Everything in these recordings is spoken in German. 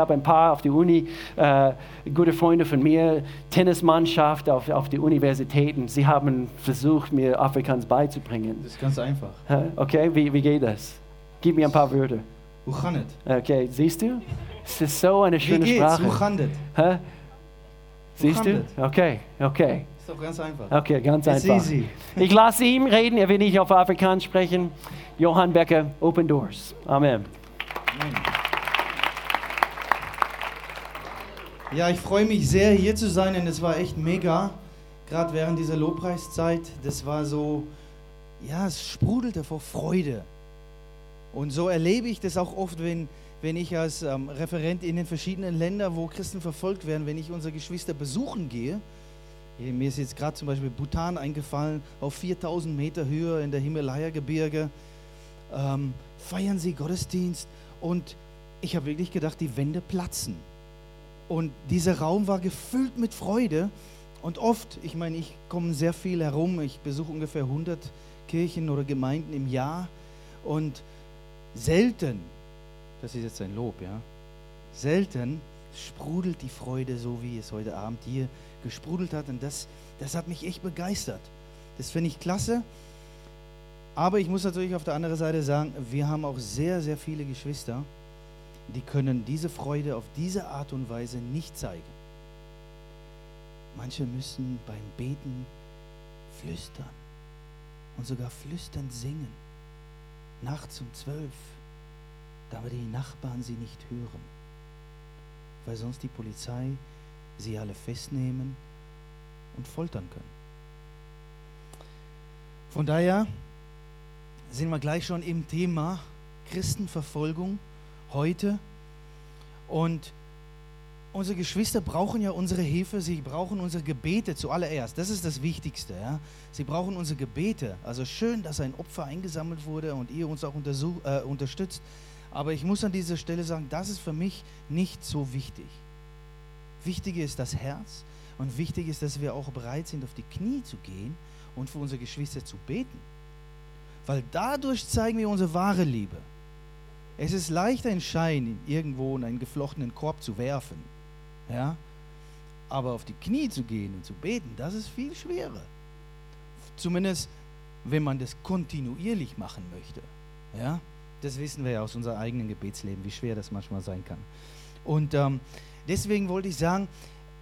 habe ein paar auf der Uni, äh, gute Freunde von mir, Tennismannschaft auf, auf die Universitäten. Sie haben versucht, mir Afrikaans beizubringen. Das ist ganz einfach. Okay, wie, wie geht das? Gib mir ein paar Wörter. Hoe gaat het? Okay, siehst du? Es ist so eine Wie schöne geht's? Sprache. Hoe gaat het? Siehst du? Okay, okay. Ist doch ganz einfach. Okay, ganz It's einfach. easy. Ich lasse ihn reden, er will nicht auf Afrikaans sprechen. Johann Becker, Open Doors. Amen. Ja, ich freue mich sehr, hier zu sein, denn es war echt mega. Gerade während dieser Lobpreiszeit. Das war so, ja, es sprudelte vor Freude. Und so erlebe ich das auch oft, wenn, wenn ich als ähm, Referent in den verschiedenen Ländern, wo Christen verfolgt werden, wenn ich unsere Geschwister besuchen gehe. Mir ist jetzt gerade zum Beispiel Bhutan eingefallen, auf 4000 Meter Höhe in der Himalaya-Gebirge. Ähm, feiern sie Gottesdienst und ich habe wirklich gedacht, die Wände platzen. Und dieser Raum war gefüllt mit Freude. Und oft, ich meine, ich komme sehr viel herum. Ich besuche ungefähr 100 Kirchen oder Gemeinden im Jahr. Und selten, das ist jetzt ein Lob, ja, selten sprudelt die Freude so, wie es heute Abend hier gesprudelt hat. Und das, das hat mich echt begeistert. Das finde ich klasse. Aber ich muss natürlich auf der anderen Seite sagen, wir haben auch sehr, sehr viele Geschwister, die können diese Freude auf diese Art und Weise nicht zeigen. Manche müssen beim Beten flüstern und sogar flüsternd singen, nachts um zwölf, damit die Nachbarn sie nicht hören, weil sonst die Polizei sie alle festnehmen und foltern können. Von daher sind wir gleich schon im Thema Christenverfolgung heute. Und unsere Geschwister brauchen ja unsere Hilfe, sie brauchen unsere Gebete zuallererst. Das ist das Wichtigste. Ja? Sie brauchen unsere Gebete. Also schön, dass ein Opfer eingesammelt wurde und ihr uns auch äh, unterstützt. Aber ich muss an dieser Stelle sagen, das ist für mich nicht so wichtig. Wichtiger ist das Herz und wichtig ist, dass wir auch bereit sind, auf die Knie zu gehen und für unsere Geschwister zu beten. Weil dadurch zeigen wir unsere wahre Liebe. Es ist leicht, einen Schein irgendwo in einen geflochtenen Korb zu werfen. Ja? Aber auf die Knie zu gehen und zu beten, das ist viel schwerer. Zumindest, wenn man das kontinuierlich machen möchte. Ja? Das wissen wir ja aus unserem eigenen Gebetsleben, wie schwer das manchmal sein kann. Und ähm, deswegen wollte ich sagen,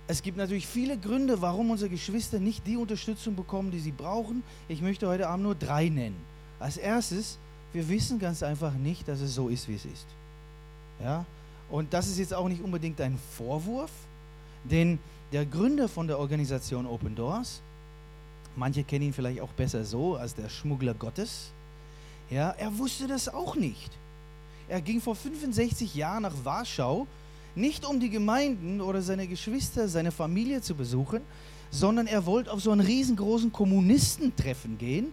es gibt natürlich viele Gründe, warum unsere Geschwister nicht die Unterstützung bekommen, die sie brauchen. Ich möchte heute Abend nur drei nennen. Als erstes, wir wissen ganz einfach nicht, dass es so ist, wie es ist. Ja? Und das ist jetzt auch nicht unbedingt ein Vorwurf, denn der Gründer von der Organisation Open Doors, manche kennen ihn vielleicht auch besser so als der Schmuggler Gottes, ja, er wusste das auch nicht. Er ging vor 65 Jahren nach Warschau, nicht um die Gemeinden oder seine Geschwister, seine Familie zu besuchen, sondern er wollte auf so einen riesengroßen Kommunistentreffen gehen,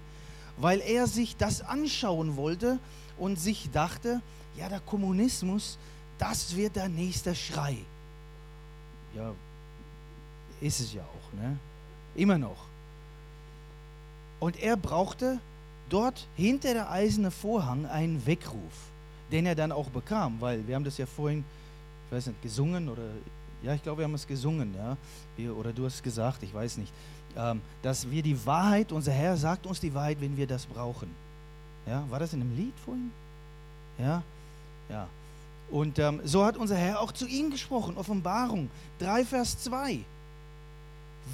weil er sich das anschauen wollte und sich dachte, ja, der Kommunismus, das wird der nächste Schrei. Ja, ist es ja auch, ne? Immer noch. Und er brauchte dort hinter der eiserne Vorhang einen Weckruf, den er dann auch bekam, weil wir haben das ja vorhin, ich weiß nicht, gesungen oder ja, ich glaube, wir haben es gesungen, ja, oder du hast es gesagt, ich weiß nicht, dass wir die Wahrheit, unser Herr sagt uns die Wahrheit, wenn wir das brauchen. Ja, war das in einem Lied vorhin? Ja, ja. Und ähm, so hat unser Herr auch zu ihnen gesprochen, Offenbarung 3, Vers 2.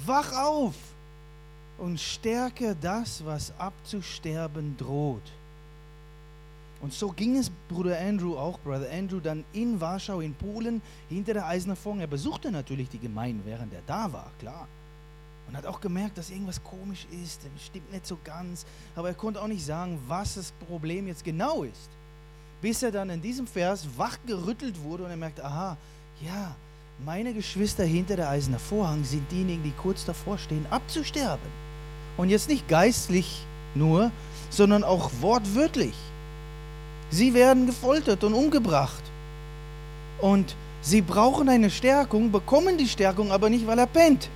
Wach auf und stärke das, was abzusterben droht. Und so ging es Bruder Andrew auch, Brother Andrew, dann in Warschau, in Polen, hinter der Eisernen Vorhang. Er besuchte natürlich die Gemeinden, während er da war, klar. Und hat auch gemerkt, dass irgendwas komisch ist, stimmt nicht so ganz. Aber er konnte auch nicht sagen, was das Problem jetzt genau ist. Bis er dann in diesem Vers wachgerüttelt wurde und er merkte, aha, ja, meine Geschwister hinter der Eisernen Vorhang sind diejenigen, die kurz davor stehen, abzusterben. Und jetzt nicht geistlich nur, sondern auch wortwörtlich. Sie werden gefoltert und umgebracht. Und sie brauchen eine Stärkung, bekommen die Stärkung aber nicht, weil er pennt.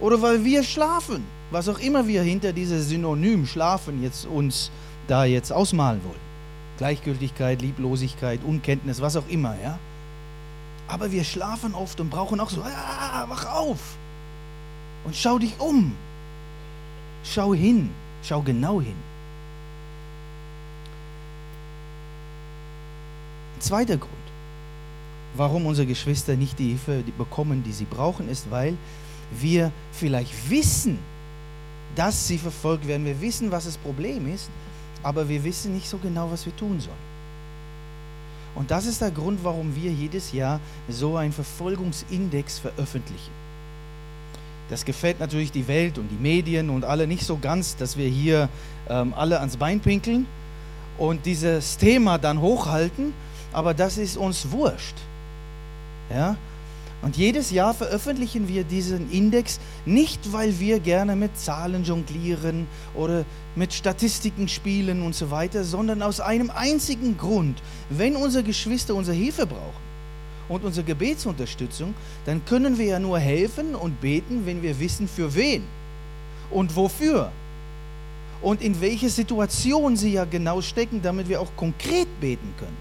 Oder weil wir schlafen. Was auch immer wir hinter dieses Synonym schlafen jetzt uns da jetzt ausmalen wollen. Gleichgültigkeit, Lieblosigkeit, Unkenntnis, was auch immer, ja. Aber wir schlafen oft und brauchen auch so, ah, wach auf und schau dich um. Schau hin, schau genau hin. Ein zweiter Grund, warum unsere Geschwister nicht die Hilfe bekommen, die sie brauchen, ist, weil wir vielleicht wissen, dass sie verfolgt werden. Wir wissen, was das Problem ist, aber wir wissen nicht so genau, was wir tun sollen. Und das ist der Grund, warum wir jedes Jahr so einen Verfolgungsindex veröffentlichen. Das gefällt natürlich die Welt und die Medien und alle nicht so ganz, dass wir hier ähm, alle ans Bein pinkeln und dieses Thema dann hochhalten, aber das ist uns wurscht. Ja? Und jedes Jahr veröffentlichen wir diesen Index nicht, weil wir gerne mit Zahlen jonglieren oder mit Statistiken spielen und so weiter, sondern aus einem einzigen Grund. Wenn unsere Geschwister unsere Hilfe brauchen und unsere Gebetsunterstützung, dann können wir ja nur helfen und beten, wenn wir wissen, für wen und wofür und in welche Situation sie ja genau stecken, damit wir auch konkret beten können.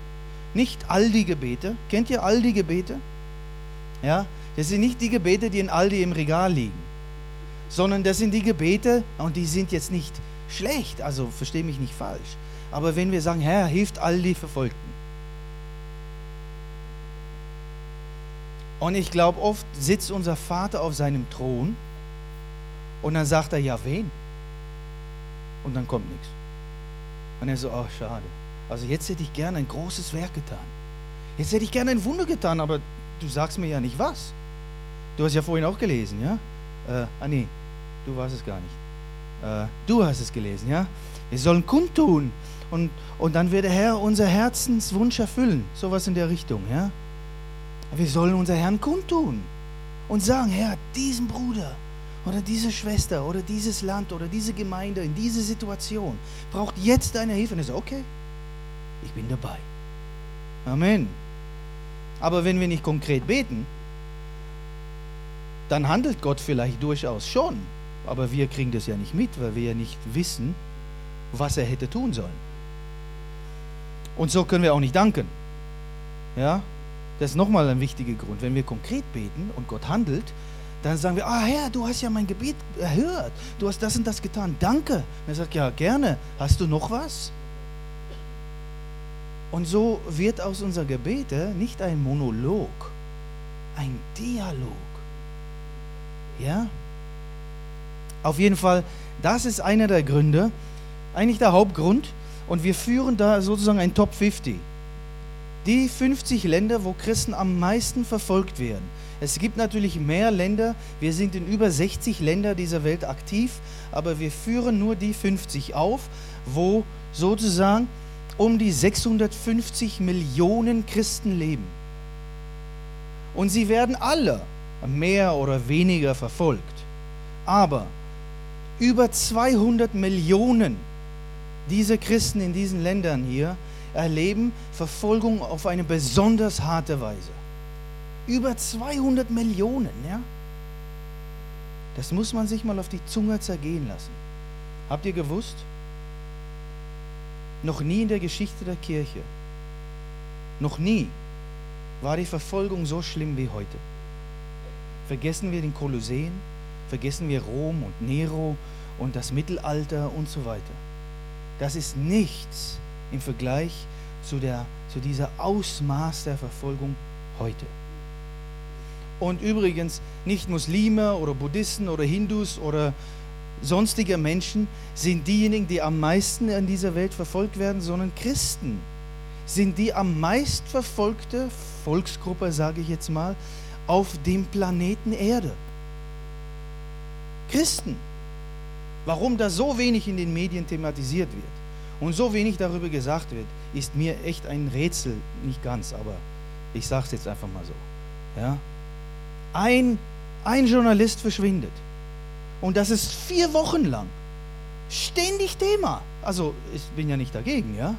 Nicht all die Gebete. Kennt ihr all die Gebete? Ja, das sind nicht die Gebete, die in Aldi im Regal liegen, sondern das sind die Gebete, und die sind jetzt nicht schlecht, also verstehe mich nicht falsch. Aber wenn wir sagen, Herr, hilft all die Verfolgten. Und ich glaube, oft sitzt unser Vater auf seinem Thron und dann sagt er, ja, wen? Und dann kommt nichts. Und er so, ach, schade. Also jetzt hätte ich gerne ein großes Werk getan. Jetzt hätte ich gerne ein Wunder getan, aber du sagst mir ja nicht was. Du hast ja vorhin auch gelesen, ja? Äh, ah nee, du warst es gar nicht. Äh, du hast es gelesen, ja? Wir sollen kundtun und, und dann wird der Herr unser Herzenswunsch erfüllen. Sowas in der Richtung, ja? Wir sollen unser Herrn kundtun und sagen, Herr, diesen Bruder oder diese Schwester oder dieses Land oder diese Gemeinde in dieser Situation braucht jetzt deine Hilfe. Und er sagt, okay, ich bin dabei. Amen. Aber wenn wir nicht konkret beten, dann handelt Gott vielleicht durchaus schon. Aber wir kriegen das ja nicht mit, weil wir ja nicht wissen, was er hätte tun sollen. Und so können wir auch nicht danken. Ja, das ist nochmal ein wichtiger Grund. Wenn wir konkret beten und Gott handelt, dann sagen wir, ah Herr, du hast ja mein Gebet erhört. Du hast das und das getan. Danke. Und er sagt, ja, gerne. Hast du noch was? Und so wird aus unserer Gebete nicht ein Monolog, ein Dialog. Ja? Auf jeden Fall, das ist einer der Gründe, eigentlich der Hauptgrund. Und wir führen da sozusagen ein Top 50. Die 50 Länder, wo Christen am meisten verfolgt werden. Es gibt natürlich mehr Länder. Wir sind in über 60 Ländern dieser Welt aktiv, aber wir führen nur die 50 auf, wo sozusagen um die 650 Millionen Christen leben. Und sie werden alle mehr oder weniger verfolgt. Aber über 200 Millionen dieser Christen in diesen Ländern hier erleben Verfolgung auf eine besonders harte Weise. Über 200 Millionen, ja? Das muss man sich mal auf die Zunge zergehen lassen. Habt ihr gewusst? Noch nie in der Geschichte der Kirche, noch nie war die Verfolgung so schlimm wie heute. Vergessen wir den Kolosseen, vergessen wir Rom und Nero und das Mittelalter und so weiter. Das ist nichts im Vergleich zu, der, zu dieser Ausmaß der Verfolgung heute. Und übrigens, nicht Muslime oder Buddhisten oder Hindus oder sonstige Menschen sind diejenigen, die am meisten in dieser Welt verfolgt werden, sondern Christen sind die am meist verfolgte Volksgruppe, sage ich jetzt mal, auf dem Planeten Erde. Christen. Warum da so wenig in den Medien thematisiert wird und so wenig darüber gesagt wird, ist mir echt ein Rätsel, nicht ganz, aber ich sage es jetzt einfach mal so. Ja? Ein, ein Journalist verschwindet und das ist vier Wochen lang. Ständig Thema. Also ich bin ja nicht dagegen, ja.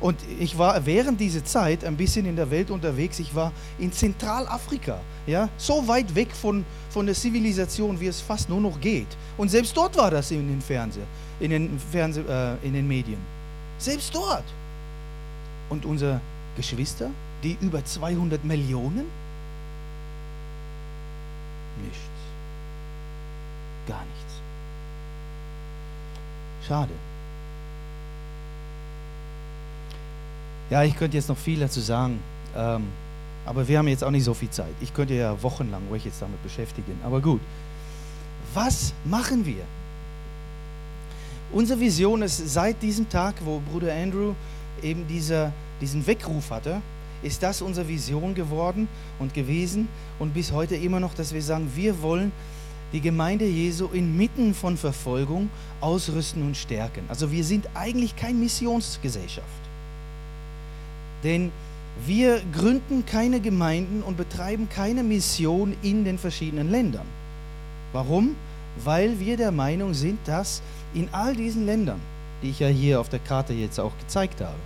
Und ich war während dieser Zeit ein bisschen in der Welt unterwegs. Ich war in Zentralafrika, ja, so weit weg von, von der Zivilisation, wie es fast nur noch geht. Und selbst dort war das in den Fernseh, in den, Fernseh, äh, in den Medien. Selbst dort. Und unsere Geschwister die über 200 Millionen? Nichts. Gar nichts. Schade. Ja, ich könnte jetzt noch viel dazu sagen, ähm, aber wir haben jetzt auch nicht so viel Zeit. Ich könnte ja wochenlang euch jetzt damit beschäftigen. Aber gut, was machen wir? Unsere Vision ist seit diesem Tag, wo Bruder Andrew eben dieser, diesen Weckruf hatte, ist das unsere Vision geworden und gewesen und bis heute immer noch, dass wir sagen, wir wollen die Gemeinde Jesu inmitten von Verfolgung ausrüsten und stärken. Also wir sind eigentlich keine Missionsgesellschaft. Denn wir gründen keine Gemeinden und betreiben keine Mission in den verschiedenen Ländern. Warum? Weil wir der Meinung sind, dass in all diesen Ländern, die ich ja hier auf der Karte jetzt auch gezeigt habe,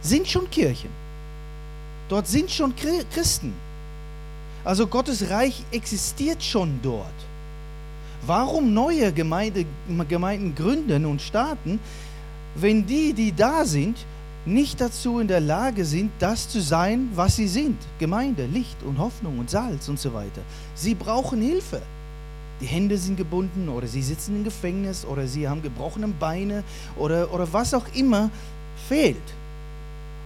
sind schon Kirchen. Dort sind schon Christen. Also Gottes Reich existiert schon dort. Warum neue Gemeinde, Gemeinden gründen und starten, wenn die, die da sind, nicht dazu in der Lage sind, das zu sein, was sie sind. Gemeinde, Licht und Hoffnung und Salz und so weiter. Sie brauchen Hilfe. Die Hände sind gebunden oder sie sitzen im Gefängnis oder sie haben gebrochene Beine oder, oder was auch immer fehlt.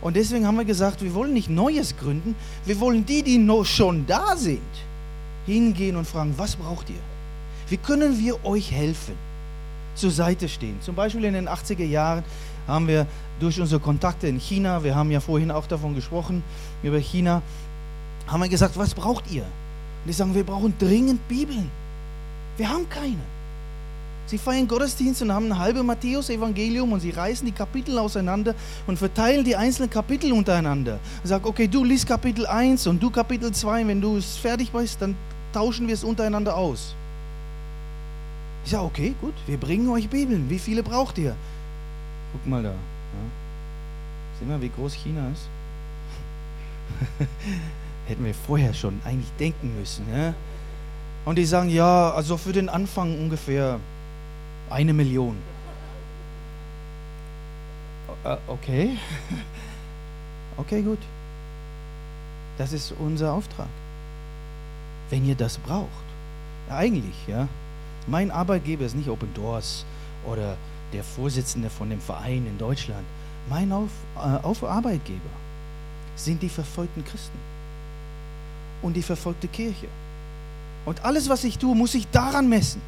Und deswegen haben wir gesagt, wir wollen nicht Neues gründen, wir wollen die, die schon da sind, hingehen und fragen, was braucht ihr? Wie können wir euch helfen? Zur Seite stehen. Zum Beispiel in den 80er Jahren haben wir durch unsere Kontakte in China, wir haben ja vorhin auch davon gesprochen, über China, haben wir gesagt, was braucht ihr? Und die sagen, wir brauchen dringend Bibeln. Wir haben keine. Sie feiern Gottesdienst und haben ein halbes Matthäus-Evangelium und sie reißen die Kapitel auseinander und verteilen die einzelnen Kapitel untereinander. Und sagen, okay, du liest Kapitel 1 und du Kapitel 2, wenn du es fertig bist, dann tauschen wir es untereinander aus. Ich sage, okay, gut, wir bringen euch Bibeln. Wie viele braucht ihr? Guck mal da. Ja. Sehen wir, wie groß China ist? Hätten wir vorher schon eigentlich denken müssen. Ja? Und die sagen, ja, also für den Anfang ungefähr eine Million. Äh, okay. Okay, gut. Das ist unser Auftrag. Wenn ihr das braucht. Eigentlich, ja. Mein Arbeitgeber ist nicht Open Doors oder der Vorsitzende von dem Verein in Deutschland. Mein Auf, äh, Auf Arbeitgeber sind die verfolgten Christen und die verfolgte Kirche. Und alles, was ich tue, muss ich daran messen.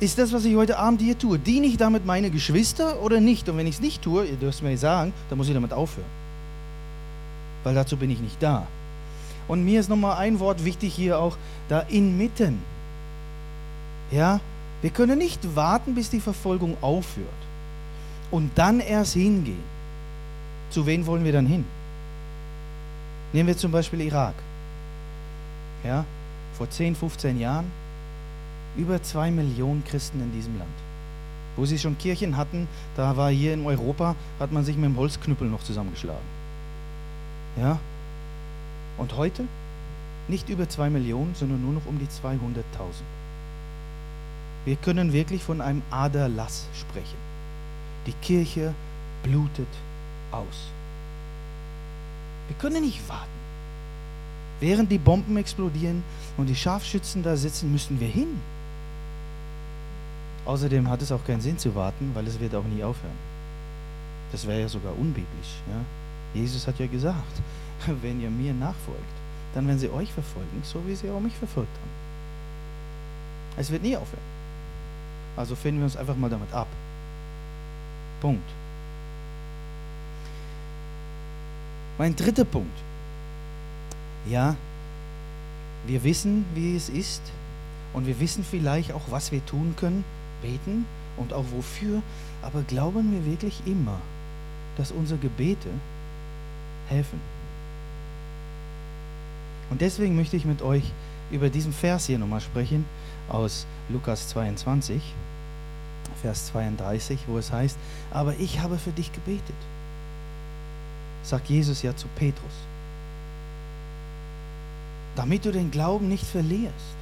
Ist das, was ich heute Abend hier tue, diene ich damit meine Geschwister oder nicht? Und wenn ich es nicht tue, ihr dürft mir sagen, dann muss ich damit aufhören. Weil dazu bin ich nicht da. Und mir ist nochmal ein Wort wichtig hier auch, da inmitten. Ja, wir können nicht warten, bis die Verfolgung aufhört und dann erst hingehen. Zu wen wollen wir dann hin? Nehmen wir zum Beispiel Irak. Ja, vor 10, 15 Jahren über zwei Millionen Christen in diesem Land. Wo sie schon Kirchen hatten, da war hier in Europa, hat man sich mit dem Holzknüppel noch zusammengeschlagen. Ja? Und heute nicht über zwei Millionen, sondern nur noch um die 200.000. Wir können wirklich von einem Aderlass sprechen. Die Kirche blutet aus. Wir können nicht warten. Während die Bomben explodieren und die Scharfschützen da sitzen, müssen wir hin. Außerdem hat es auch keinen Sinn zu warten, weil es wird auch nie aufhören. Das wäre ja sogar unbiblisch. Ja? Jesus hat ja gesagt, wenn ihr mir nachfolgt, dann werden sie euch verfolgen, so wie sie auch mich verfolgt haben. Es wird nie aufhören. Also finden wir uns einfach mal damit ab. Punkt. Mein dritter Punkt. Ja, wir wissen, wie es ist und wir wissen vielleicht auch, was wir tun können, beten und auch wofür, aber glauben wir wirklich immer, dass unsere Gebete helfen? Und deswegen möchte ich mit euch über diesen Vers hier nochmal sprechen aus Lukas 22, Vers 32, wo es heißt, aber ich habe für dich gebetet. Sagt Jesus ja zu Petrus. Damit du den Glauben nicht verlierst.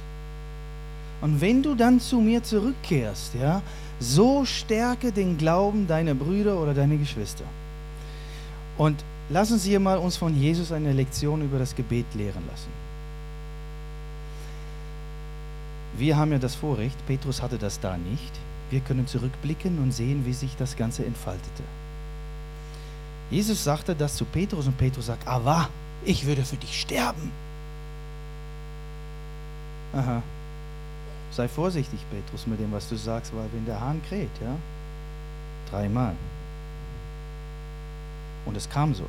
Und wenn du dann zu mir zurückkehrst, ja, so stärke den Glauben deiner Brüder oder deiner Geschwister. Und lassen Sie mal uns von Jesus eine Lektion über das Gebet lehren lassen. Wir haben ja das Vorrecht, Petrus hatte das da nicht. Wir können zurückblicken und sehen, wie sich das Ganze entfaltete. Jesus sagte das zu Petrus und Petrus sagt, aber ich würde für dich sterben. Aha. Sei vorsichtig, Petrus, mit dem, was du sagst, weil wenn der Hahn kräht, ja, dreimal. Und es kam so.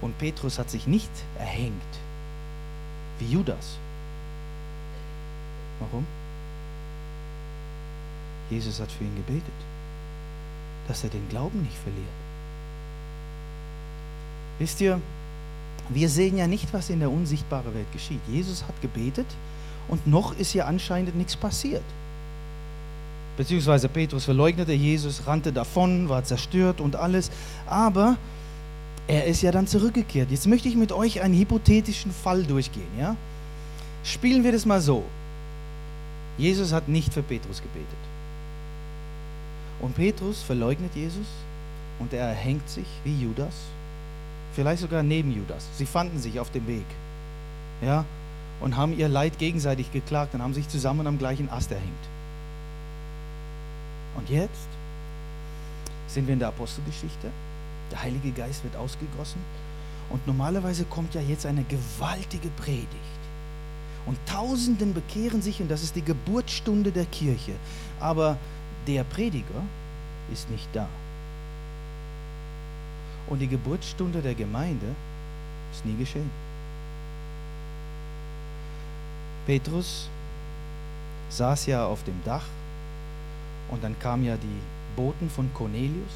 Und Petrus hat sich nicht erhängt, wie Judas. Warum? Jesus hat für ihn gebetet, dass er den Glauben nicht verliert. Wisst ihr, wir sehen ja nicht, was in der unsichtbaren Welt geschieht. Jesus hat gebetet und noch ist ja anscheinend nichts passiert. Beziehungsweise Petrus verleugnete Jesus, rannte davon, war zerstört und alles. Aber er ist ja dann zurückgekehrt. Jetzt möchte ich mit euch einen hypothetischen Fall durchgehen. Ja? Spielen wir das mal so. Jesus hat nicht für Petrus gebetet. Und Petrus verleugnet Jesus und er erhängt sich wie Judas. Vielleicht sogar neben Judas. Sie fanden sich auf dem Weg. Ja? Und haben ihr Leid gegenseitig geklagt und haben sich zusammen am gleichen Ast erhängt. Und jetzt sind wir in der Apostelgeschichte. Der Heilige Geist wird ausgegossen. Und normalerweise kommt ja jetzt eine gewaltige Predigt. Und Tausenden bekehren sich und das ist die Geburtsstunde der Kirche. Aber der Prediger ist nicht da. Und die Geburtsstunde der Gemeinde ist nie geschehen. Petrus saß ja auf dem Dach und dann kamen ja die Boten von Cornelius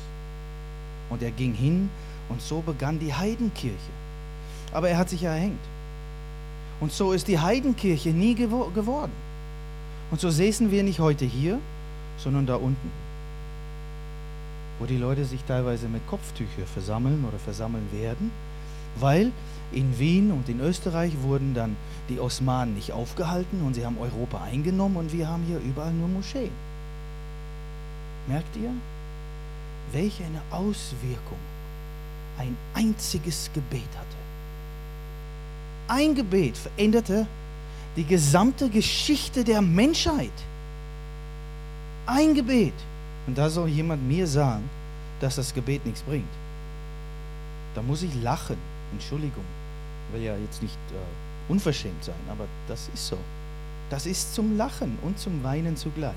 und er ging hin und so begann die Heidenkirche. Aber er hat sich ja erhängt. Und so ist die Heidenkirche nie gewo geworden. Und so säßen wir nicht heute hier, sondern da unten, wo die Leute sich teilweise mit Kopftüchern versammeln oder versammeln werden, weil in Wien und in Österreich wurden dann die Osmanen nicht aufgehalten und sie haben Europa eingenommen und wir haben hier überall nur Moscheen. Merkt ihr, welche eine Auswirkung ein einziges Gebet hatte? Ein Gebet veränderte die gesamte Geschichte der Menschheit. Ein Gebet. Und da soll jemand mir sagen, dass das Gebet nichts bringt. Da muss ich lachen. Entschuldigung. Will ja jetzt nicht äh, unverschämt sein, aber das ist so. Das ist zum Lachen und zum Weinen zugleich.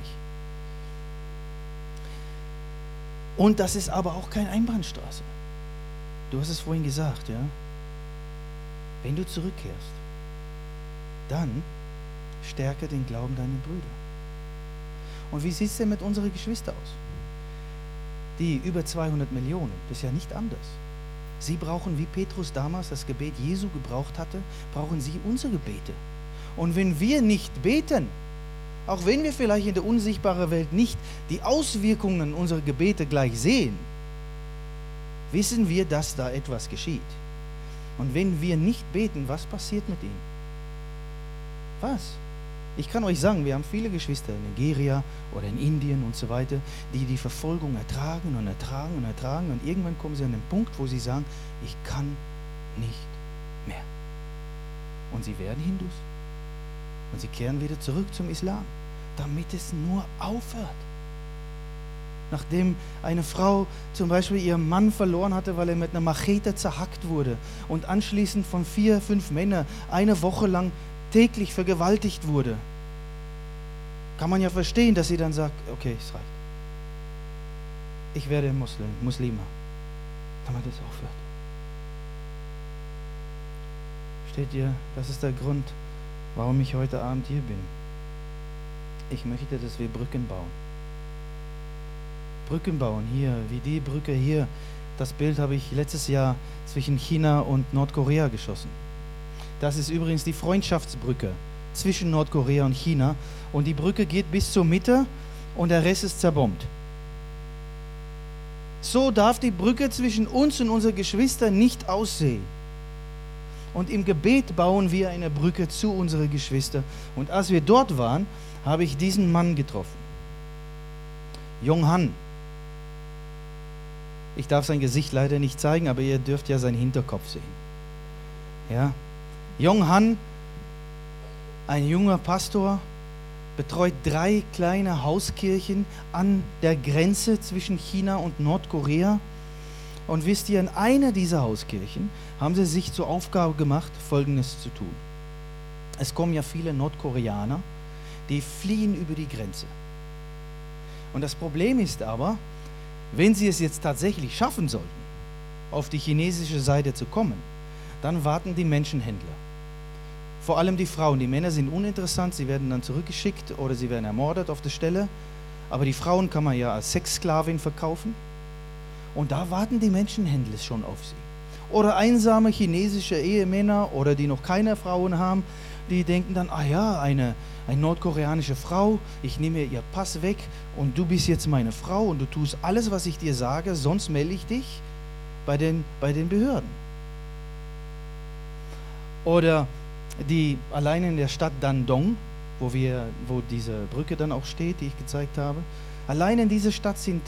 Und das ist aber auch keine Einbahnstraße. Du hast es vorhin gesagt, ja? Wenn du zurückkehrst, dann stärke den Glauben deiner Brüder. Und wie sieht es denn mit unseren Geschwistern aus? Die über 200 Millionen, das ist ja nicht anders. Sie brauchen, wie Petrus damals das Gebet Jesu gebraucht hatte, brauchen sie unsere Gebete. Und wenn wir nicht beten, auch wenn wir vielleicht in der unsichtbaren Welt nicht die Auswirkungen unserer Gebete gleich sehen, wissen wir, dass da etwas geschieht. Und wenn wir nicht beten, was passiert mit ihnen? Was? Ich kann euch sagen, wir haben viele Geschwister in Nigeria oder in Indien und so weiter, die die Verfolgung ertragen und ertragen und ertragen und irgendwann kommen sie an den Punkt, wo sie sagen, ich kann nicht mehr. Und sie werden Hindus. Und sie kehren wieder zurück zum Islam, damit es nur aufhört. Nachdem eine Frau zum Beispiel ihren Mann verloren hatte, weil er mit einer Machete zerhackt wurde und anschließend von vier, fünf Männern eine Woche lang täglich vergewaltigt wurde, kann man ja verstehen, dass sie dann sagt, okay, es reicht. Ich werde Muslim, Muslima, damit es aufhört. Steht ihr, das ist der Grund, warum ich heute Abend hier bin. Ich möchte, dass wir Brücken bauen. Brücken bauen hier, wie die Brücke hier. Das Bild habe ich letztes Jahr zwischen China und Nordkorea geschossen. Das ist übrigens die Freundschaftsbrücke zwischen Nordkorea und China. Und die Brücke geht bis zur Mitte und der Rest ist zerbombt. So darf die Brücke zwischen uns und unseren Geschwistern nicht aussehen. Und im Gebet bauen wir eine Brücke zu unseren Geschwistern. Und als wir dort waren, habe ich diesen Mann getroffen. Jong Han. Ich darf sein Gesicht leider nicht zeigen, aber ihr dürft ja seinen Hinterkopf sehen. Ja. Jong Han, ein junger Pastor, betreut drei kleine Hauskirchen an der Grenze zwischen China und Nordkorea. Und wisst ihr, in einer dieser Hauskirchen haben sie sich zur Aufgabe gemacht, Folgendes zu tun. Es kommen ja viele Nordkoreaner, die fliehen über die Grenze. Und das Problem ist aber, wenn sie es jetzt tatsächlich schaffen sollten, auf die chinesische Seite zu kommen, dann warten die Menschenhändler. Vor allem die Frauen. Die Männer sind uninteressant, sie werden dann zurückgeschickt oder sie werden ermordet auf der Stelle. Aber die Frauen kann man ja als Sexsklavin verkaufen. Und da warten die Menschenhändler schon auf sie. Oder einsame chinesische Ehemänner oder die noch keine Frauen haben, die denken dann, ah ja, eine, eine nordkoreanische Frau, ich nehme ihr Pass weg und du bist jetzt meine Frau und du tust alles, was ich dir sage, sonst melde ich dich bei den, bei den Behörden. Oder die allein in der Stadt Dandong, wo, wir, wo diese Brücke dann auch steht, die ich gezeigt habe, allein in dieser Stadt sind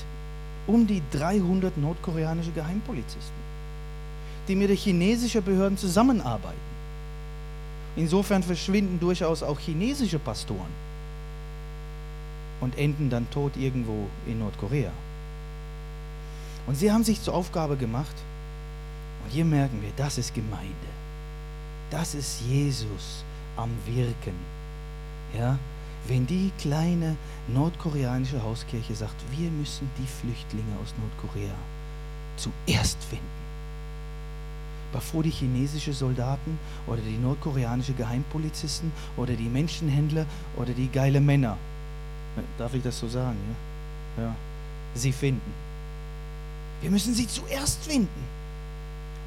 um die 300 nordkoreanische Geheimpolizisten, die mit den chinesischen Behörden zusammenarbeiten. Insofern verschwinden durchaus auch chinesische Pastoren und enden dann tot irgendwo in Nordkorea. Und sie haben sich zur Aufgabe gemacht, und hier merken wir, das ist Gemeinde. Das ist Jesus am Wirken. Ja? Wenn die kleine nordkoreanische Hauskirche sagt, wir müssen die Flüchtlinge aus Nordkorea zuerst finden bevor die chinesischen Soldaten oder die nordkoreanischen Geheimpolizisten oder die Menschenhändler oder die geile Männer, darf ich das so sagen, ja? ja, sie finden. Wir müssen sie zuerst finden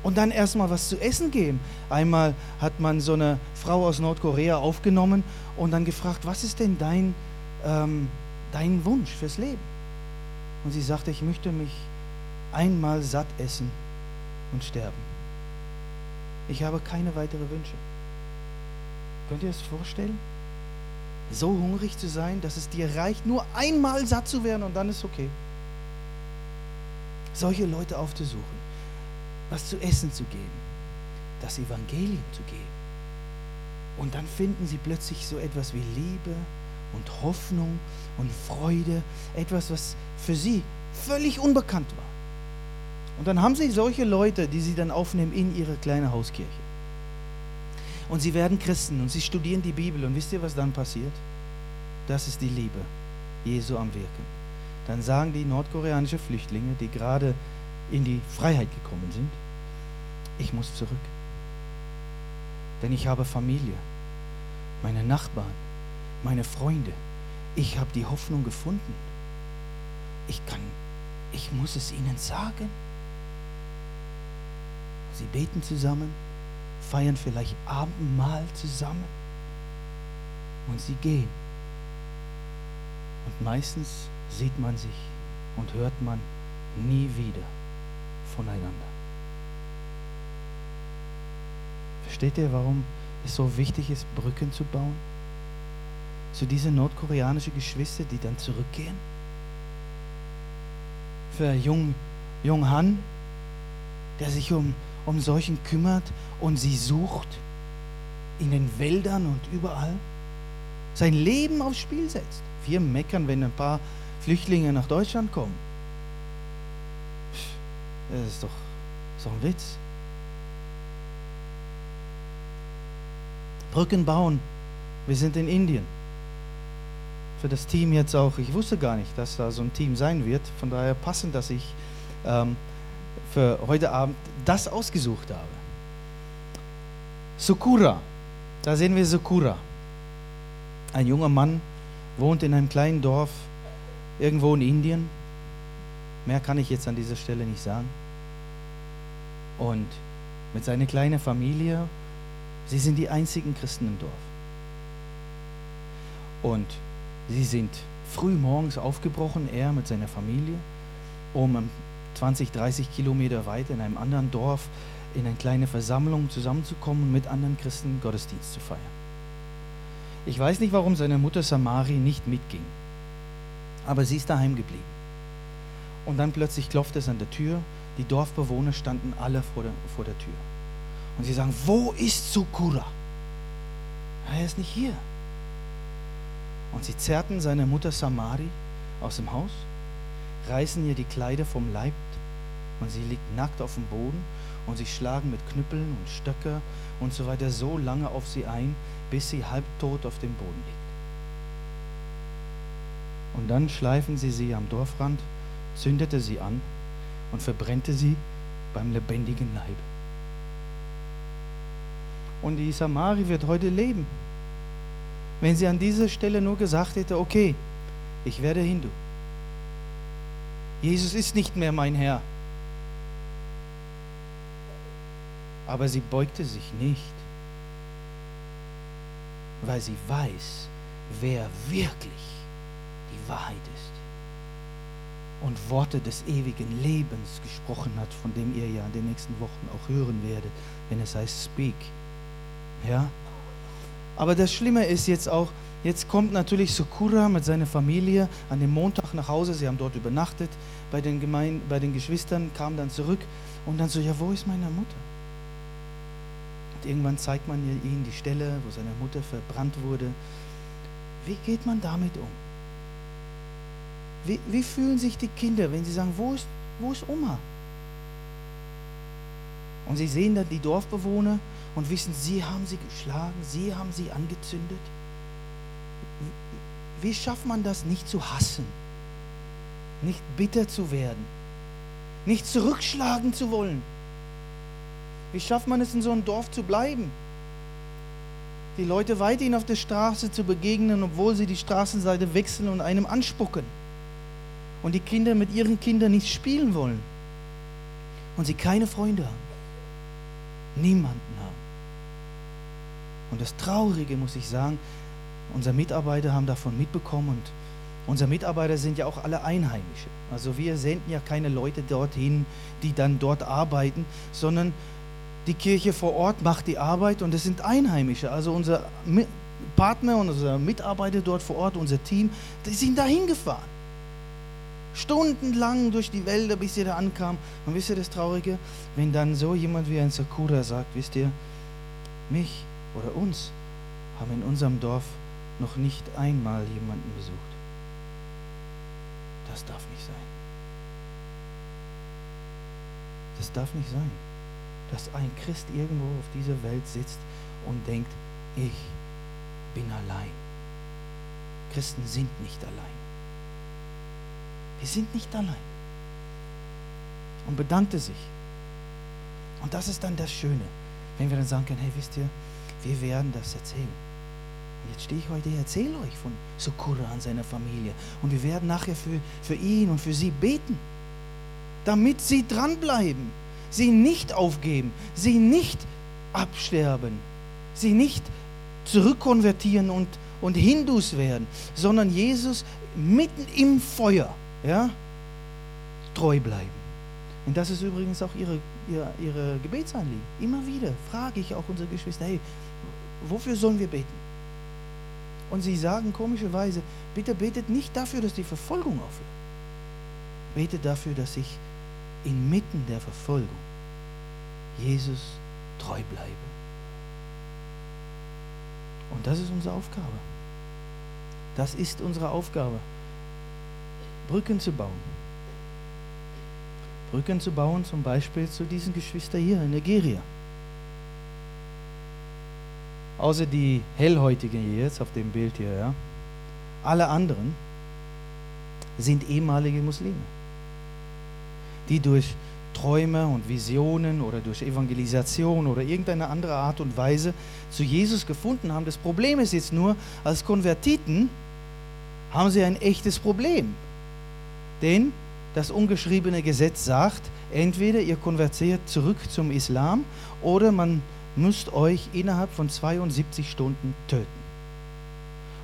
und dann erstmal was zu essen geben. Einmal hat man so eine Frau aus Nordkorea aufgenommen und dann gefragt, was ist denn dein, ähm, dein Wunsch fürs Leben? Und sie sagte, ich möchte mich einmal satt essen und sterben. Ich habe keine weiteren Wünsche. Könnt ihr es vorstellen? So hungrig zu sein, dass es dir reicht, nur einmal satt zu werden und dann ist okay. Solche Leute aufzusuchen, was zu essen zu geben, das Evangelium zu geben. Und dann finden sie plötzlich so etwas wie Liebe und Hoffnung und Freude, etwas, was für sie völlig unbekannt war. Und dann haben sie solche Leute, die sie dann aufnehmen in ihre kleine Hauskirche. Und sie werden Christen und sie studieren die Bibel. Und wisst ihr, was dann passiert? Das ist die Liebe Jesu am Wirken. Dann sagen die nordkoreanischen Flüchtlinge, die gerade in die Freiheit gekommen sind, ich muss zurück. Denn ich habe Familie, meine Nachbarn, meine Freunde. Ich habe die Hoffnung gefunden. Ich kann, ich muss es ihnen sagen. Sie beten zusammen, feiern vielleicht Abendmahl zusammen und sie gehen. Und meistens sieht man sich und hört man nie wieder voneinander. Versteht ihr, warum es so wichtig ist, Brücken zu bauen? Zu diese nordkoreanischen Geschwister, die dann zurückgehen? Für Jung, Jung Han, der sich um um solchen kümmert und sie sucht in den Wäldern und überall, sein Leben aufs Spiel setzt. Wir meckern, wenn ein paar Flüchtlinge nach Deutschland kommen. Das ist doch so ein Witz. Brücken bauen. Wir sind in Indien. Für das Team jetzt auch, ich wusste gar nicht, dass da so ein Team sein wird. Von daher passend, dass ich ähm, für heute Abend das ausgesucht habe. Sukura, da sehen wir Sukura. Ein junger Mann wohnt in einem kleinen Dorf irgendwo in Indien. Mehr kann ich jetzt an dieser Stelle nicht sagen. Und mit seiner kleinen Familie, sie sind die einzigen Christen im Dorf. Und sie sind früh morgens aufgebrochen, er mit seiner Familie, um 20, 30 Kilometer weit in einem anderen Dorf in eine kleine Versammlung zusammenzukommen und mit anderen Christen Gottesdienst zu feiern. Ich weiß nicht, warum seine Mutter Samari nicht mitging, aber sie ist daheim geblieben. Und dann plötzlich klopft es an der Tür. Die Dorfbewohner standen alle vor der, vor der Tür. Und sie sagen, wo ist Sukura? Er ist nicht hier. Und sie zerrten seine Mutter Samari aus dem Haus, reißen ihr die Kleider vom Leib und sie liegt nackt auf dem Boden und sie schlagen mit Knüppeln und Stöcker und so weiter so lange auf sie ein, bis sie halbtot auf dem Boden liegt. Und dann schleifen sie sie am Dorfrand, zündete sie an und verbrennte sie beim lebendigen Leib. Und die Samari wird heute leben. Wenn sie an dieser Stelle nur gesagt hätte, okay, ich werde Hindu. Jesus ist nicht mehr mein Herr. Aber sie beugte sich nicht, weil sie weiß, wer wirklich die Wahrheit ist und Worte des ewigen Lebens gesprochen hat, von dem ihr ja in den nächsten Wochen auch hören werdet, wenn es heißt Speak. Ja? Aber das Schlimme ist jetzt auch, jetzt kommt natürlich Sukura mit seiner Familie an dem Montag nach Hause. Sie haben dort übernachtet bei den, Gemein bei den Geschwistern, kam dann zurück und dann so, ja, wo ist meine Mutter? Und irgendwann zeigt man ihnen die Stelle, wo seine Mutter verbrannt wurde. Wie geht man damit um? Wie, wie fühlen sich die Kinder, wenn sie sagen, wo ist, wo ist Oma? Und sie sehen dann die Dorfbewohner und wissen, sie haben sie geschlagen, sie haben sie angezündet. Wie schafft man das, nicht zu hassen, nicht bitter zu werden, nicht zurückschlagen zu wollen? Wie schafft man es, in so einem Dorf zu bleiben? Die Leute weiterhin auf der Straße zu begegnen, obwohl sie die Straßenseite wechseln und einem anspucken und die Kinder mit ihren Kindern nicht spielen wollen und sie keine Freunde haben, niemanden haben. Und das Traurige, muss ich sagen, unsere Mitarbeiter haben davon mitbekommen und unsere Mitarbeiter sind ja auch alle Einheimische. Also wir senden ja keine Leute dorthin, die dann dort arbeiten, sondern die Kirche vor Ort macht die Arbeit und es sind Einheimische. Also unser Partner und unsere Mitarbeiter dort vor Ort, unser Team, die sind dahin gefahren stundenlang durch die Wälder, bis ihr da ankam. Und wisst ihr das Traurige? Wenn dann so jemand wie ein Sakura sagt, wisst ihr, mich oder uns haben in unserem Dorf noch nicht einmal jemanden besucht. Das darf nicht sein. Das darf nicht sein, dass ein Christ irgendwo auf dieser Welt sitzt und denkt, ich bin allein. Christen sind nicht allein. Wir sind nicht allein. Und bedankte sich. Und das ist dann das Schöne, wenn wir dann sagen können, hey, wisst ihr, wir werden das erzählen. Jetzt stehe ich heute erzähle euch von Sukura und seiner Familie. Und wir werden nachher für, für ihn und für sie beten, damit sie dranbleiben, sie nicht aufgeben, sie nicht absterben, sie nicht zurückkonvertieren und, und Hindus werden, sondern Jesus mitten im Feuer ja, treu bleiben. Und das ist übrigens auch ihre, ihre, ihre Gebetsanliegen. Immer wieder frage ich auch unsere Geschwister, hey, wofür sollen wir beten? Und sie sagen komischerweise, bitte betet nicht dafür, dass die Verfolgung aufhört. Betet dafür, dass ich inmitten der Verfolgung Jesus treu bleibe. Und das ist unsere Aufgabe. Das ist unsere Aufgabe. Brücken zu bauen. Brücken zu bauen, zum Beispiel zu diesen Geschwistern hier in Nigeria. Außer die hellhäutigen hier jetzt auf dem Bild hier, ja. Alle anderen sind ehemalige Muslime, die durch Träume und Visionen oder durch Evangelisation oder irgendeine andere Art und Weise zu Jesus gefunden haben. Das Problem ist jetzt nur, als Konvertiten haben sie ein echtes Problem. Denn das ungeschriebene Gesetz sagt, entweder ihr konvertiert zurück zum Islam oder man müsst euch innerhalb von 72 Stunden töten.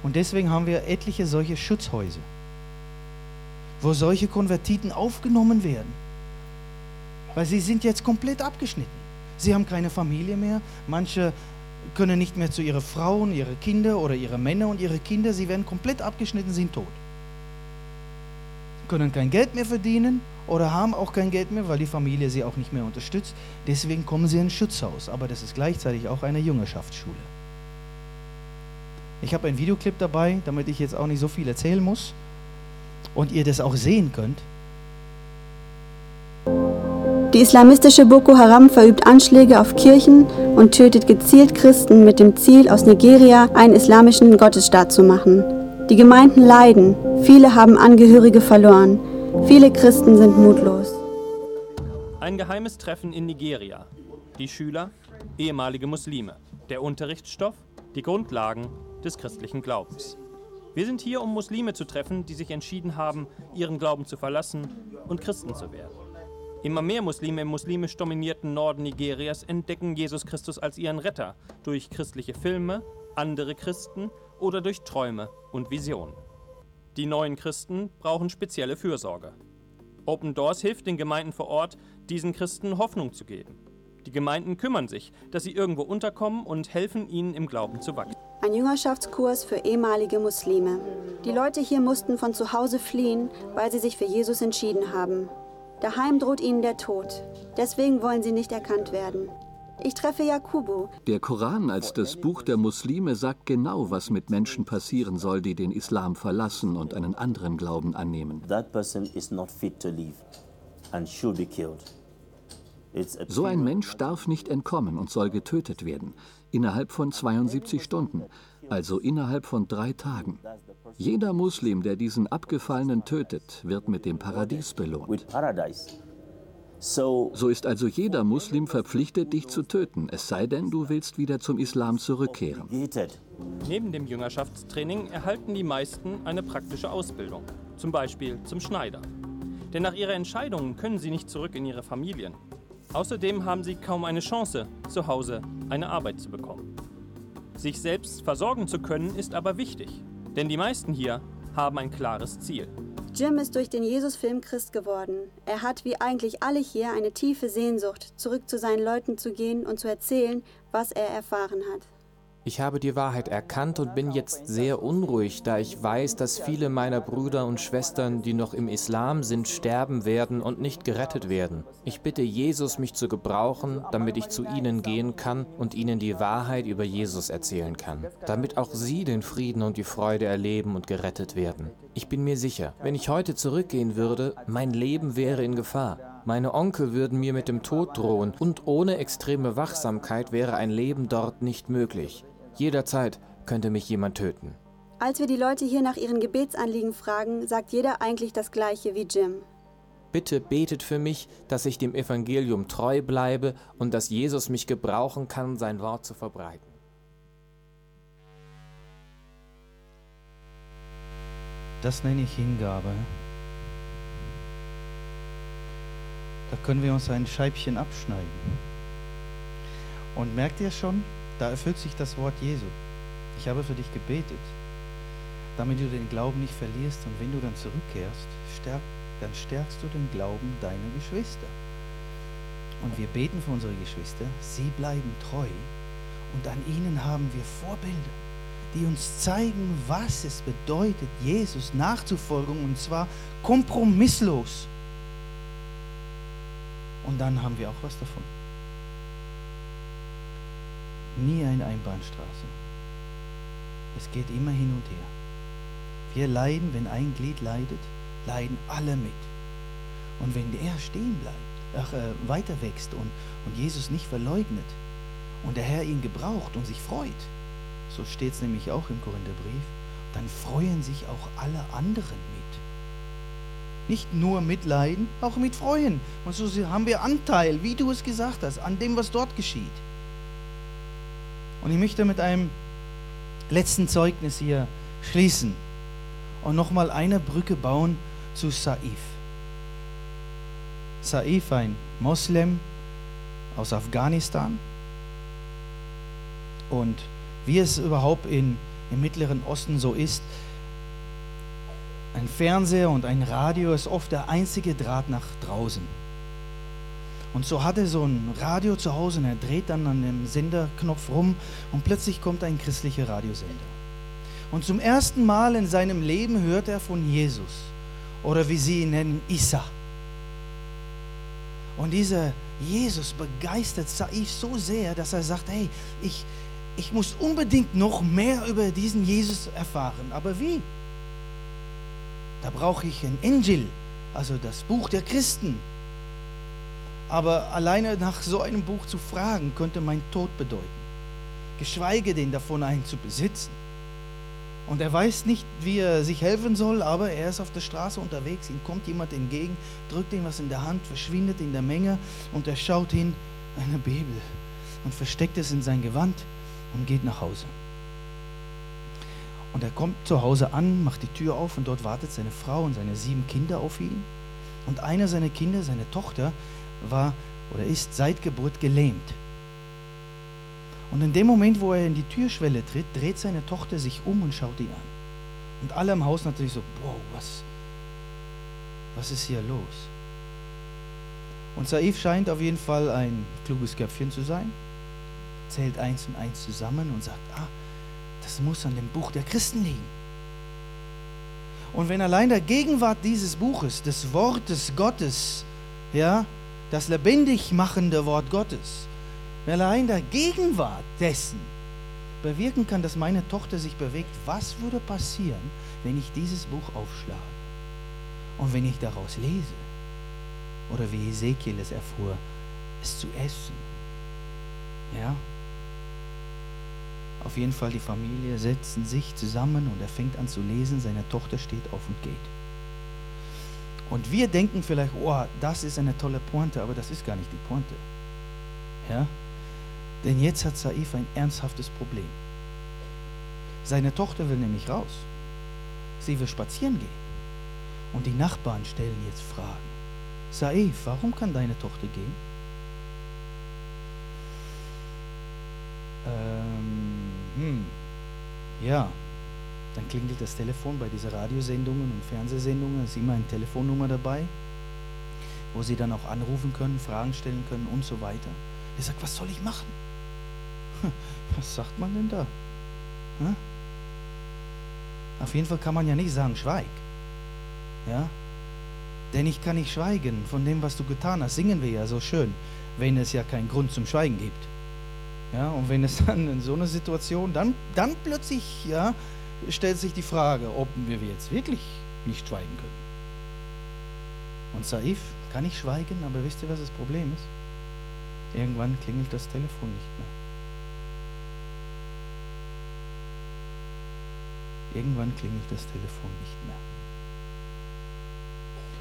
Und deswegen haben wir etliche solche Schutzhäuser, wo solche Konvertiten aufgenommen werden. Weil sie sind jetzt komplett abgeschnitten. Sie haben keine Familie mehr. Manche können nicht mehr zu ihren Frauen, ihre Kinder oder ihre Männer und ihre Kinder. Sie werden komplett abgeschnitten, sind tot können kein Geld mehr verdienen oder haben auch kein Geld mehr, weil die Familie sie auch nicht mehr unterstützt. Deswegen kommen sie in ein Schutzhaus, aber das ist gleichzeitig auch eine Jüngerschaftsschule. Ich habe einen Videoclip dabei, damit ich jetzt auch nicht so viel erzählen muss und ihr das auch sehen könnt. Die islamistische Boko Haram verübt Anschläge auf Kirchen und tötet gezielt Christen mit dem Ziel, aus Nigeria einen islamischen Gottesstaat zu machen. Die Gemeinden leiden, viele haben Angehörige verloren, viele Christen sind mutlos. Ein geheimes Treffen in Nigeria. Die Schüler, ehemalige Muslime. Der Unterrichtsstoff, die Grundlagen des christlichen Glaubens. Wir sind hier, um Muslime zu treffen, die sich entschieden haben, ihren Glauben zu verlassen und Christen zu werden. Immer mehr Muslime im muslimisch dominierten Norden Nigerias entdecken Jesus Christus als ihren Retter durch christliche Filme, andere Christen oder durch Träume und Visionen. Die neuen Christen brauchen spezielle Fürsorge. Open Doors hilft den Gemeinden vor Ort, diesen Christen Hoffnung zu geben. Die Gemeinden kümmern sich, dass sie irgendwo unterkommen und helfen ihnen im Glauben zu wachsen. Ein Jüngerschaftskurs für ehemalige Muslime. Die Leute hier mussten von zu Hause fliehen, weil sie sich für Jesus entschieden haben. Daheim droht ihnen der Tod. Deswegen wollen sie nicht erkannt werden. Ich treffe Jakubu. Der Koran als das Buch der Muslime sagt genau, was mit Menschen passieren soll, die den Islam verlassen und einen anderen Glauben annehmen. So ein Mensch darf nicht entkommen und soll getötet werden, innerhalb von 72 Stunden also innerhalb von drei Tagen. Jeder Muslim, der diesen Abgefallenen tötet, wird mit dem Paradies belohnt. So ist also jeder Muslim verpflichtet, dich zu töten, es sei denn, du willst wieder zum Islam zurückkehren. Neben dem Jüngerschaftstraining erhalten die meisten eine praktische Ausbildung, zum Beispiel zum Schneider. Denn nach ihrer Entscheidung können sie nicht zurück in ihre Familien. Außerdem haben sie kaum eine Chance, zu Hause eine Arbeit zu bekommen. Sich selbst versorgen zu können, ist aber wichtig, denn die meisten hier haben ein klares Ziel. Jim ist durch den Jesus-Film Christ geworden. Er hat wie eigentlich alle hier eine tiefe Sehnsucht, zurück zu seinen Leuten zu gehen und zu erzählen, was er erfahren hat. Ich habe die Wahrheit erkannt und bin jetzt sehr unruhig, da ich weiß, dass viele meiner Brüder und Schwestern, die noch im Islam sind, sterben werden und nicht gerettet werden. Ich bitte Jesus, mich zu gebrauchen, damit ich zu ihnen gehen kann und ihnen die Wahrheit über Jesus erzählen kann, damit auch sie den Frieden und die Freude erleben und gerettet werden. Ich bin mir sicher, wenn ich heute zurückgehen würde, mein Leben wäre in Gefahr. Meine Onkel würden mir mit dem Tod drohen und ohne extreme Wachsamkeit wäre ein Leben dort nicht möglich. Jederzeit könnte mich jemand töten. Als wir die Leute hier nach ihren Gebetsanliegen fragen, sagt jeder eigentlich das gleiche wie Jim. Bitte betet für mich, dass ich dem Evangelium treu bleibe und dass Jesus mich gebrauchen kann, sein Wort zu verbreiten. Das nenne ich Hingabe. Da können wir uns ein Scheibchen abschneiden. Und merkt ihr schon, da erfüllt sich das Wort Jesu. Ich habe für dich gebetet, damit du den Glauben nicht verlierst und wenn du dann zurückkehrst, stärk, dann stärkst du den Glauben deiner Geschwister. Und wir beten für unsere Geschwister, sie bleiben treu und an ihnen haben wir Vorbilder, die uns zeigen, was es bedeutet, Jesus nachzufolgen und zwar kompromisslos. Und dann haben wir auch was davon nie eine Einbahnstraße. Es geht immer hin und her. Wir leiden, wenn ein Glied leidet, leiden alle mit. Und wenn er stehen bleibt, ach, äh, weiter wächst und, und Jesus nicht verleugnet und der Herr ihn gebraucht und sich freut, so steht es nämlich auch im Korintherbrief, dann freuen sich auch alle anderen mit. Nicht nur mitleiden, auch mit freuen. Und so haben wir Anteil, wie du es gesagt hast, an dem, was dort geschieht. Und ich möchte mit einem letzten Zeugnis hier schließen und nochmal eine Brücke bauen zu Saif. Saif, ein Moslem aus Afghanistan. Und wie es überhaupt in, im Mittleren Osten so ist, ein Fernseher und ein Radio ist oft der einzige Draht nach draußen. Und so hat er so ein Radio zu Hause und er dreht dann an dem Senderknopf rum und plötzlich kommt ein christlicher Radiosender. Und zum ersten Mal in seinem Leben hört er von Jesus. Oder wie sie ihn nennen, Isa. Und dieser Jesus begeistert Saif so sehr, dass er sagt, hey, ich, ich muss unbedingt noch mehr über diesen Jesus erfahren. Aber wie? Da brauche ich ein Angel, also das Buch der Christen. Aber alleine nach so einem Buch zu fragen, könnte mein Tod bedeuten. Geschweige denn davon einen zu besitzen. Und er weiß nicht, wie er sich helfen soll, aber er ist auf der Straße unterwegs, ihm kommt jemand entgegen, drückt ihm was in der Hand, verschwindet in der Menge und er schaut hin, eine Bibel, und versteckt es in sein Gewand und geht nach Hause. Und er kommt zu Hause an, macht die Tür auf und dort wartet seine Frau und seine sieben Kinder auf ihn. Und einer seiner Kinder, seine Tochter, war oder ist seit Geburt gelähmt. Und in dem Moment, wo er in die Türschwelle tritt, dreht seine Tochter sich um und schaut ihn an. Und alle im Haus natürlich so, wow, was, was ist hier los? Und Saif scheint auf jeden Fall ein kluges Köpfchen zu sein, zählt eins und eins zusammen und sagt, ah, das muss an dem Buch der Christen liegen. Und wenn allein der Gegenwart dieses Buches, des Wortes Gottes, ja, das lebendig machende Wort Gottes, wenn allein der Gegenwart dessen bewirken kann, dass meine Tochter sich bewegt, was würde passieren, wenn ich dieses Buch aufschlage und wenn ich daraus lese? Oder wie Ezekiel es erfuhr, es zu essen. Ja? Auf jeden Fall, die Familie setzen sich zusammen und er fängt an zu lesen, seine Tochter steht auf und geht. Und wir denken vielleicht, oh, das ist eine tolle Pointe, aber das ist gar nicht die Pointe. Ja? Denn jetzt hat Saif ein ernsthaftes Problem. Seine Tochter will nämlich raus. Sie will spazieren gehen. Und die Nachbarn stellen jetzt Fragen. Saif, warum kann deine Tochter gehen? Ähm, hm, ja, dann klingelt das Telefon bei diesen Radiosendungen und Fernsehsendungen. Ist immer eine Telefonnummer dabei, wo sie dann auch anrufen können, Fragen stellen können und so weiter. Er sagt, was soll ich machen? Was sagt man denn da? Auf jeden Fall kann man ja nicht sagen, schweig. Ja? Denn ich kann nicht schweigen von dem, was du getan hast. Singen wir ja so schön, wenn es ja keinen Grund zum Schweigen gibt. Ja, und wenn es dann in so einer Situation, dann, dann plötzlich ja, stellt sich die Frage, ob wir jetzt wirklich nicht schweigen können. Und Saif kann ich schweigen, aber wisst ihr, was das Problem ist? Irgendwann klingelt das Telefon nicht mehr. Irgendwann klingelt das Telefon nicht mehr.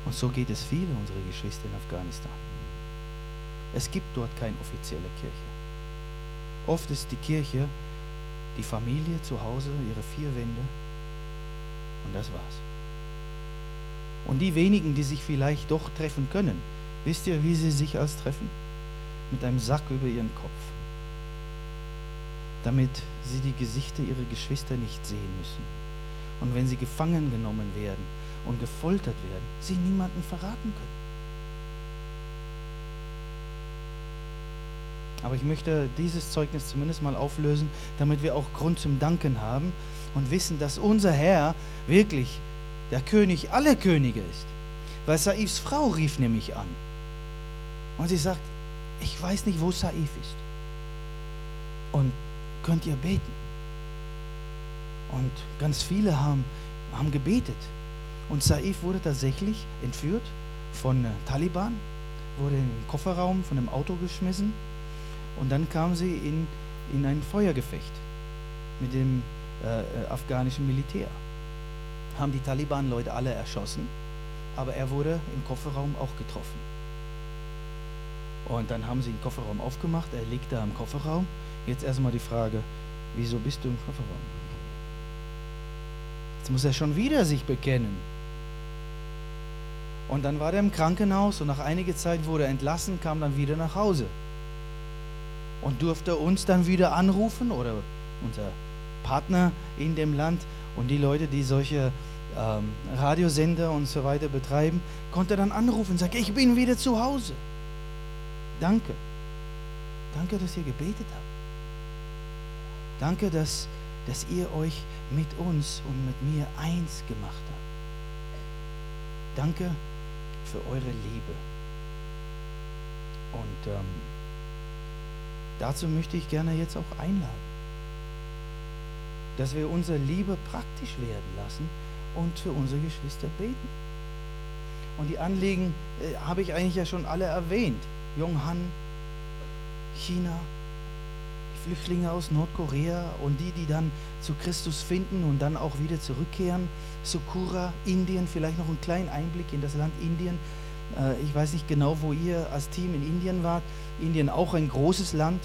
Und so geht es vielen unserer Geschwister in Afghanistan. Es gibt dort keine offizielle Kirche. Oft ist die Kirche die Familie zu Hause, ihre vier Wände und das war's. Und die wenigen, die sich vielleicht doch treffen können, wisst ihr, wie sie sich als treffen? Mit einem Sack über ihren Kopf, damit sie die Gesichter ihrer Geschwister nicht sehen müssen und wenn sie gefangen genommen werden und gefoltert werden, sie niemanden verraten können. Aber ich möchte dieses Zeugnis zumindest mal auflösen, damit wir auch Grund zum Danken haben und wissen, dass unser Herr wirklich der König aller Könige ist. Weil Saifs Frau rief nämlich an. Und sie sagt, ich weiß nicht, wo Saif ist. Und könnt ihr beten? Und ganz viele haben, haben gebetet. Und Saif wurde tatsächlich entführt von äh, Taliban, wurde in den Kofferraum von einem Auto geschmissen und dann kam sie in, in ein Feuergefecht mit dem äh, äh afghanischen Militär. Haben die Taliban-Leute alle erschossen, aber er wurde im Kofferraum auch getroffen. Und dann haben sie den Kofferraum aufgemacht, er liegt da im Kofferraum. Jetzt erstmal die Frage, wieso bist du im Kofferraum? Jetzt muss er schon wieder sich bekennen. Und dann war er im Krankenhaus und nach einiger Zeit wurde er entlassen, kam dann wieder nach Hause. Und durfte uns dann wieder anrufen oder unser Partner in dem Land und die Leute, die solche ähm, Radiosender und so weiter betreiben, konnte dann anrufen und sagen, ich bin wieder zu Hause. Danke. Danke, dass ihr gebetet habt. Danke, dass dass ihr euch mit uns und mit mir eins gemacht habt. Danke für eure Liebe. Und ähm, dazu möchte ich gerne jetzt auch einladen, dass wir unsere Liebe praktisch werden lassen und für unsere Geschwister beten. Und die Anliegen äh, habe ich eigentlich ja schon alle erwähnt. Yonghan, China, die Flüchtlinge aus Nordkorea und die, die dann zu Christus finden und dann auch wieder zurückkehren. Sukura, Indien, vielleicht noch einen kleinen Einblick in das Land Indien. Äh, ich weiß nicht genau, wo ihr als Team in Indien wart. Indien auch ein großes Land.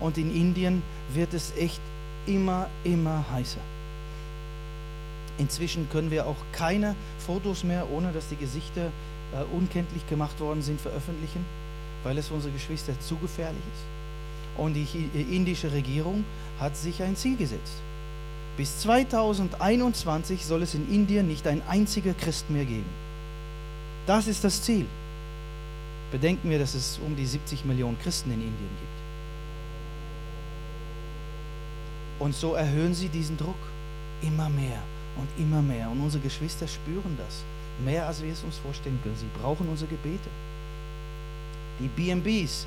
Und in Indien wird es echt immer, immer heißer. Inzwischen können wir auch keine Fotos mehr, ohne dass die Gesichter äh, unkenntlich gemacht worden sind, veröffentlichen, weil es für unsere Geschwister zu gefährlich ist. Und die äh, indische Regierung hat sich ein Ziel gesetzt. Bis 2021 soll es in Indien nicht ein einziger Christ mehr geben. Das ist das Ziel. Bedenken wir, dass es um die 70 Millionen Christen in Indien gibt. Und so erhöhen sie diesen Druck immer mehr und immer mehr. Und unsere Geschwister spüren das. Mehr als wir es uns vorstellen können. Sie brauchen unsere Gebete. Die BMBs,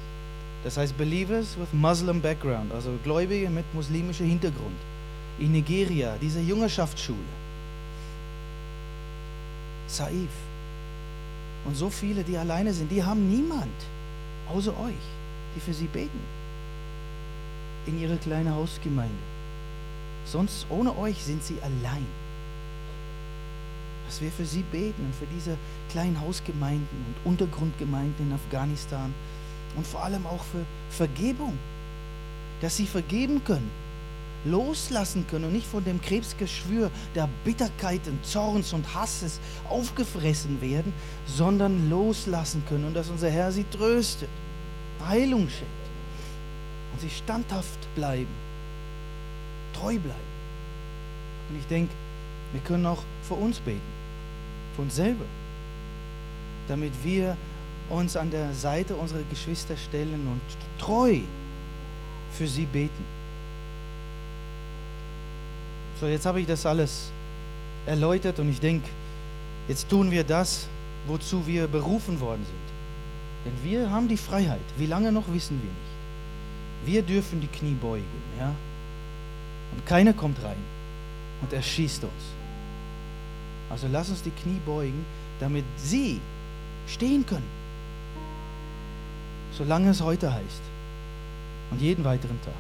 das heißt Believers with Muslim Background, also Gläubige mit muslimischem Hintergrund. In Nigeria, diese Jüngerschaftsschule. Saif. Und so viele, die alleine sind, die haben niemand außer euch, die für sie beten. In ihre kleine Hausgemeinde. Sonst ohne euch sind sie allein. Dass wir für sie beten und für diese kleinen Hausgemeinden und Untergrundgemeinden in Afghanistan und vor allem auch für Vergebung. Dass sie vergeben können, loslassen können und nicht von dem Krebsgeschwür der Bitterkeit und Zorns und Hasses aufgefressen werden, sondern loslassen können und dass unser Herr sie tröstet, Heilung schenkt und sie standhaft bleiben treu bleiben. Und ich denke, wir können auch für uns beten, für uns selber, damit wir uns an der Seite unserer Geschwister stellen und treu für sie beten. So, jetzt habe ich das alles erläutert und ich denke, jetzt tun wir das, wozu wir berufen worden sind. Denn wir haben die Freiheit. Wie lange noch, wissen wir nicht. Wir dürfen die Knie beugen. Ja? Und keiner kommt rein und erschießt uns. Also lass uns die Knie beugen, damit sie stehen können. Solange es heute heißt und jeden weiteren Tag.